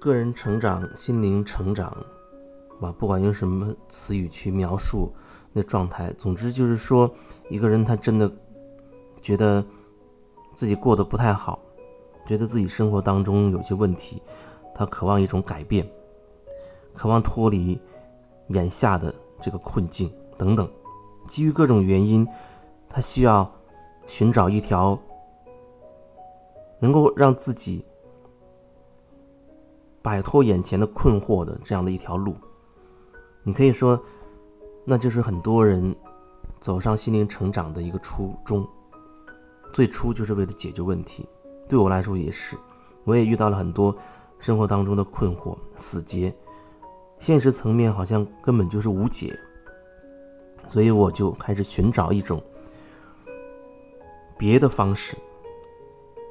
个人成长、心灵成长，吧，不管用什么词语去描述那状态，总之就是说，一个人他真的觉得自己过得不太好，觉得自己生活当中有些问题，他渴望一种改变，渴望脱离眼下的这个困境等等，基于各种原因，他需要寻找一条能够让自己。摆脱眼前的困惑的这样的一条路，你可以说，那就是很多人走上心灵成长的一个初衷。最初就是为了解决问题，对我来说也是。我也遇到了很多生活当中的困惑、死结，现实层面好像根本就是无解，所以我就开始寻找一种别的方式，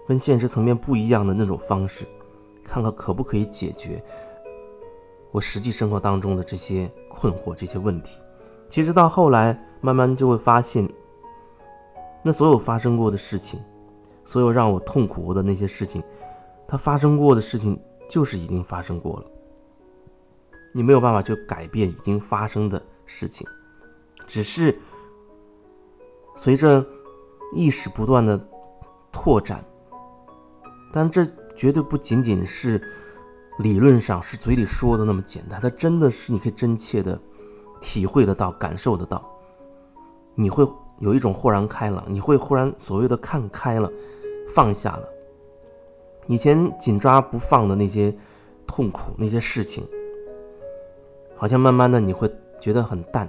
跟现实层面不一样的那种方式。看看可不可以解决我实际生活当中的这些困惑、这些问题。其实到后来，慢慢就会发现，那所有发生过的事情，所有让我痛苦的那些事情，它发生过的事情就是已经发生过了。你没有办法去改变已经发生的事情，只是随着意识不断的拓展，但这。绝对不仅仅是理论上是嘴里说的那么简单，它真的是你可以真切的体会得到、感受得到。你会有一种豁然开朗，你会忽然所谓的看开了、放下了。以前紧抓不放的那些痛苦、那些事情，好像慢慢的你会觉得很淡。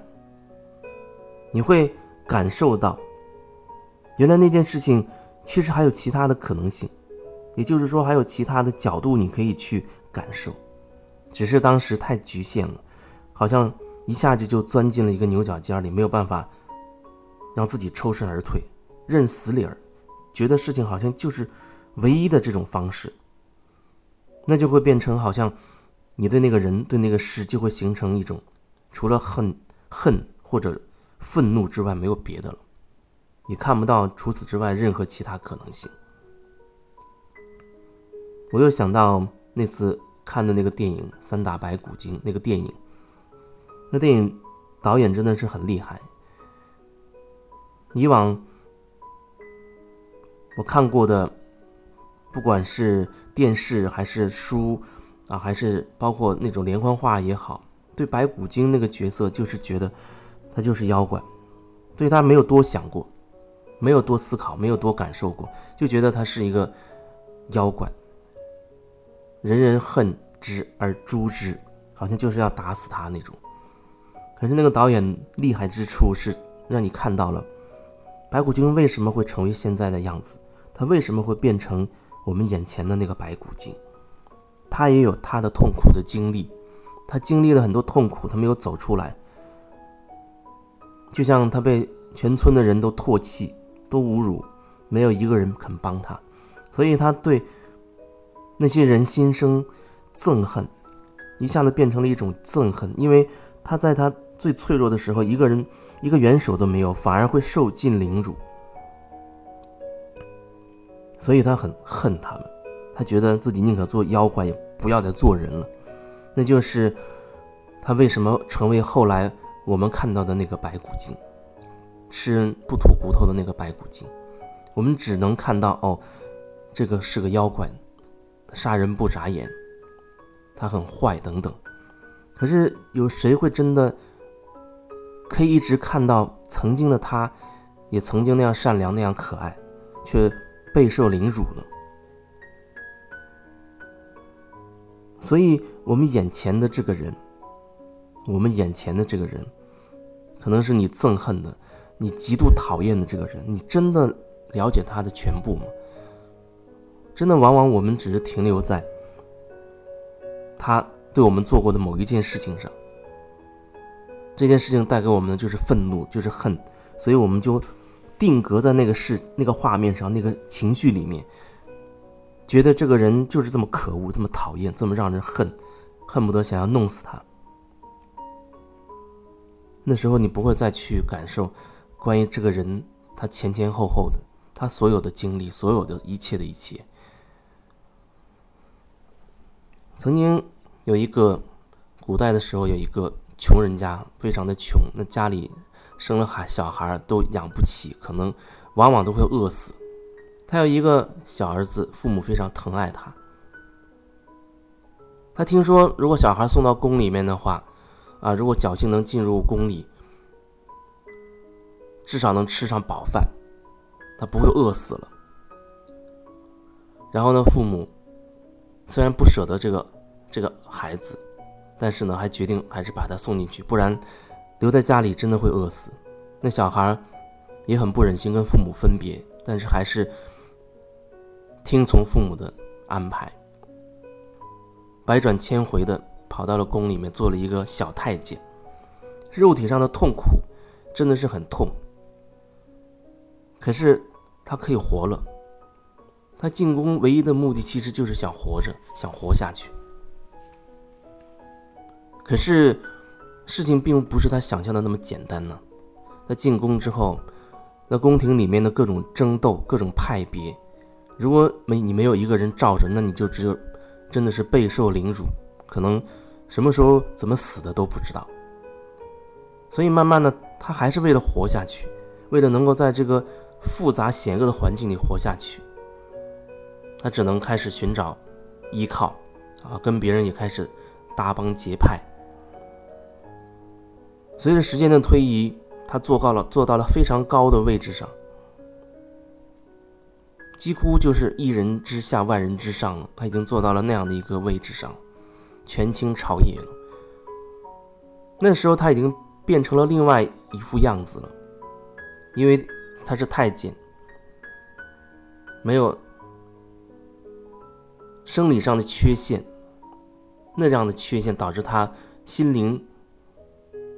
你会感受到，原来那件事情其实还有其他的可能性。也就是说，还有其他的角度你可以去感受，只是当时太局限了，好像一下子就钻进了一个牛角尖里，没有办法让自己抽身而退，认死理儿，觉得事情好像就是唯一的这种方式，那就会变成好像你对那个人、对那个事就会形成一种除了恨、恨或者愤怒之外没有别的了，你看不到除此之外任何其他可能性。我又想到那次看的那个电影《三打白骨精》，那个电影，那电影导演真的是很厉害。以往我看过的，不管是电视还是书啊，还是包括那种连环画也好，对白骨精那个角色就是觉得他就是妖怪，对他没有多想过，没有多思考，没有多感受过，就觉得他是一个妖怪。人人恨之而诛之，好像就是要打死他那种。可是那个导演厉害之处是让你看到了白骨精为什么会成为现在的样子，他为什么会变成我们眼前的那个白骨精？他也有他的痛苦的经历，他经历了很多痛苦，他没有走出来。就像他被全村的人都唾弃、都侮辱，没有一个人肯帮他，所以他对。那些人心生憎恨，一下子变成了一种憎恨，因为他在他最脆弱的时候，一个人一个援手都没有，反而会受尽凌辱，所以他很恨他们，他觉得自己宁可做妖怪，也不要再做人了。那就是他为什么成为后来我们看到的那个白骨精，吃人不吐骨头的那个白骨精。我们只能看到哦，这个是个妖怪。杀人不眨眼，他很坏等等。可是有谁会真的可以一直看到曾经的他，也曾经那样善良、那样可爱，却备受凌辱呢？所以，我们眼前的这个人，我们眼前的这个人，可能是你憎恨的、你极度讨厌的这个人，你真的了解他的全部吗？真的，往往我们只是停留在他对我们做过的某一件事情上。这件事情带给我们的就是愤怒，就是恨，所以我们就定格在那个事、那个画面上、那个情绪里面，觉得这个人就是这么可恶、这么讨厌、这么让人恨，恨不得想要弄死他。那时候你不会再去感受关于这个人他前前后后的他所有的经历、所有的一切的一切。曾经有一个古代的时候，有一个穷人家，非常的穷，那家里生了孩小孩都养不起，可能往往都会饿死。他有一个小儿子，父母非常疼爱他。他听说，如果小孩送到宫里面的话，啊，如果侥幸能进入宫里，至少能吃上饱饭，他不会饿死了。然后呢，父母虽然不舍得这个这个孩子，但是呢，还决定还是把他送进去，不然留在家里真的会饿死。那小孩也很不忍心跟父母分别，但是还是。听从父母的安排，百转千回的跑到了宫里面，做了一个小太监。肉体上的痛苦真的是很痛，可是他可以活了。他进宫唯一的目的其实就是想活着，想活下去。可是事情并不是他想象的那么简单呢。他进宫之后，那宫廷里面的各种争斗，各种派别。如果没你没有一个人罩着，那你就只有真的是备受凌辱，可能什么时候怎么死的都不知道。所以慢慢的，他还是为了活下去，为了能够在这个复杂险恶的环境里活下去，他只能开始寻找依靠，啊，跟别人也开始搭帮结派。随着时间的推移，他做到了做到了非常高的位置上。几乎就是一人之下，万人之上了。他已经做到了那样的一个位置上，权倾朝野了。那时候他已经变成了另外一副样子了，因为他是太监，没有生理上的缺陷，那样的缺陷导致他心灵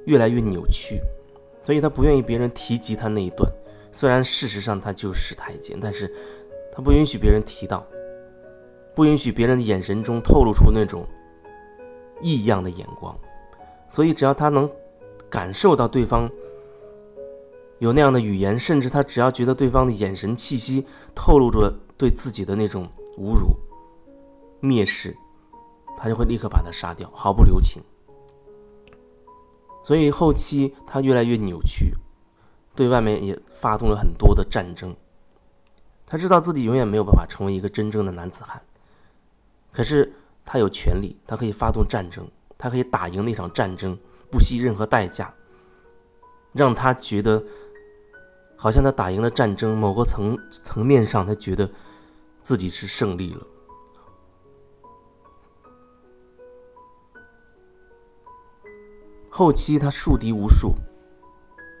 越来越扭曲，所以他不愿意别人提及他那一段。虽然事实上他就是太监，但是。他不允许别人提到，不允许别人的眼神中透露出那种异样的眼光，所以只要他能感受到对方有那样的语言，甚至他只要觉得对方的眼神气息透露着对自己的那种侮辱、蔑视，他就会立刻把他杀掉，毫不留情。所以后期他越来越扭曲，对外面也发动了很多的战争。他知道自己永远没有办法成为一个真正的男子汉，可是他有权利，他可以发动战争，他可以打赢那场战争，不惜任何代价，让他觉得，好像他打赢了战争，某个层层面上，他觉得自己是胜利了。后期他树敌无数，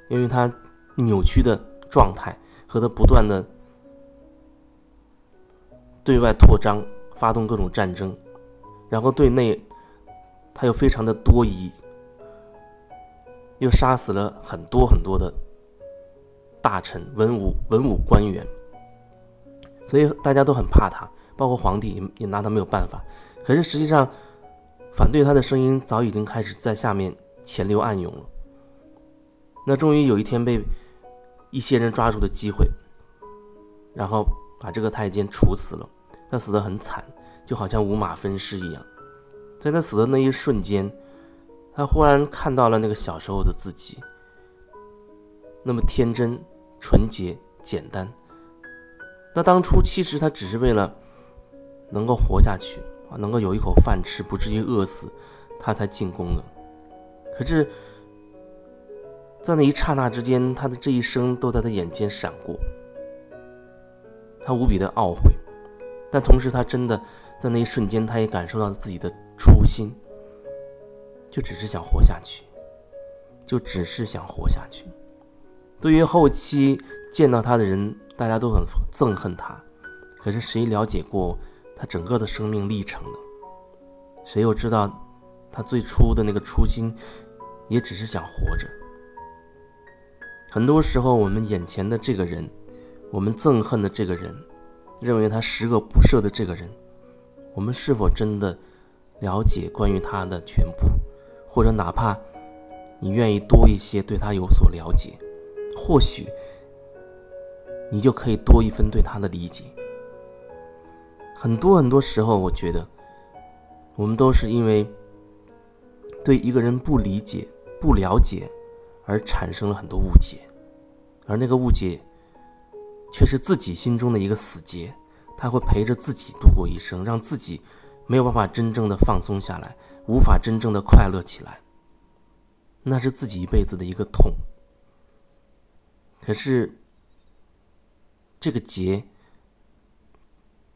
因为他扭曲的状态和他不断的。对外扩张，发动各种战争，然后对内，他又非常的多疑，又杀死了很多很多的大臣、文武、文武官员，所以大家都很怕他，包括皇帝也拿他没有办法。可是实际上，反对他的声音早已经开始在下面潜流暗涌了。那终于有一天被一些人抓住的机会，然后。把这个太监处死了，他死得很惨，就好像五马分尸一样。在他死的那一瞬间，他忽然看到了那个小时候的自己，那么天真、纯洁、简单。那当初其实他只是为了能够活下去啊，能够有一口饭吃，不至于饿死，他才进宫的。可是，在那一刹那之间，他的这一生都在他眼前闪过。他无比的懊悔，但同时他真的在那一瞬间，他也感受到了自己的初心，就只是想活下去，就只是想活下去。对于后期见到他的人，大家都很憎恨他，可是谁了解过他整个的生命历程呢？谁又知道他最初的那个初心，也只是想活着。很多时候，我们眼前的这个人。我们憎恨的这个人，认为他十恶不赦的这个人，我们是否真的了解关于他的全部？或者哪怕你愿意多一些对他有所了解，或许你就可以多一分对他的理解。很多很多时候，我觉得我们都是因为对一个人不理解、不了解而产生了很多误解，而那个误解却是自己心中的一个死结，他会陪着自己度过一生，让自己没有办法真正的放松下来，无法真正的快乐起来。那是自己一辈子的一个痛。可是，这个结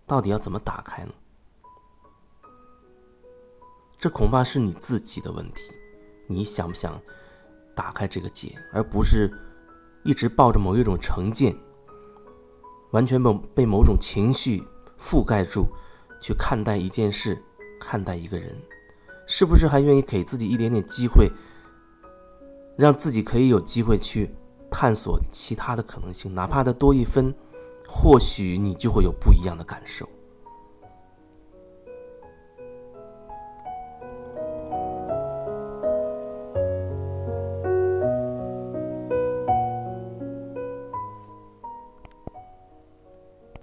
到底要怎么打开呢？这恐怕是你自己的问题。你想不想打开这个结，而不是一直抱着某一种成见，完全被被某种情绪覆盖住，去看待一件事，看待一个人，是不是还愿意给自己一点点机会？让自己可以有机会去探索其他的可能性，哪怕它多一分，或许你就会有不一样的感受。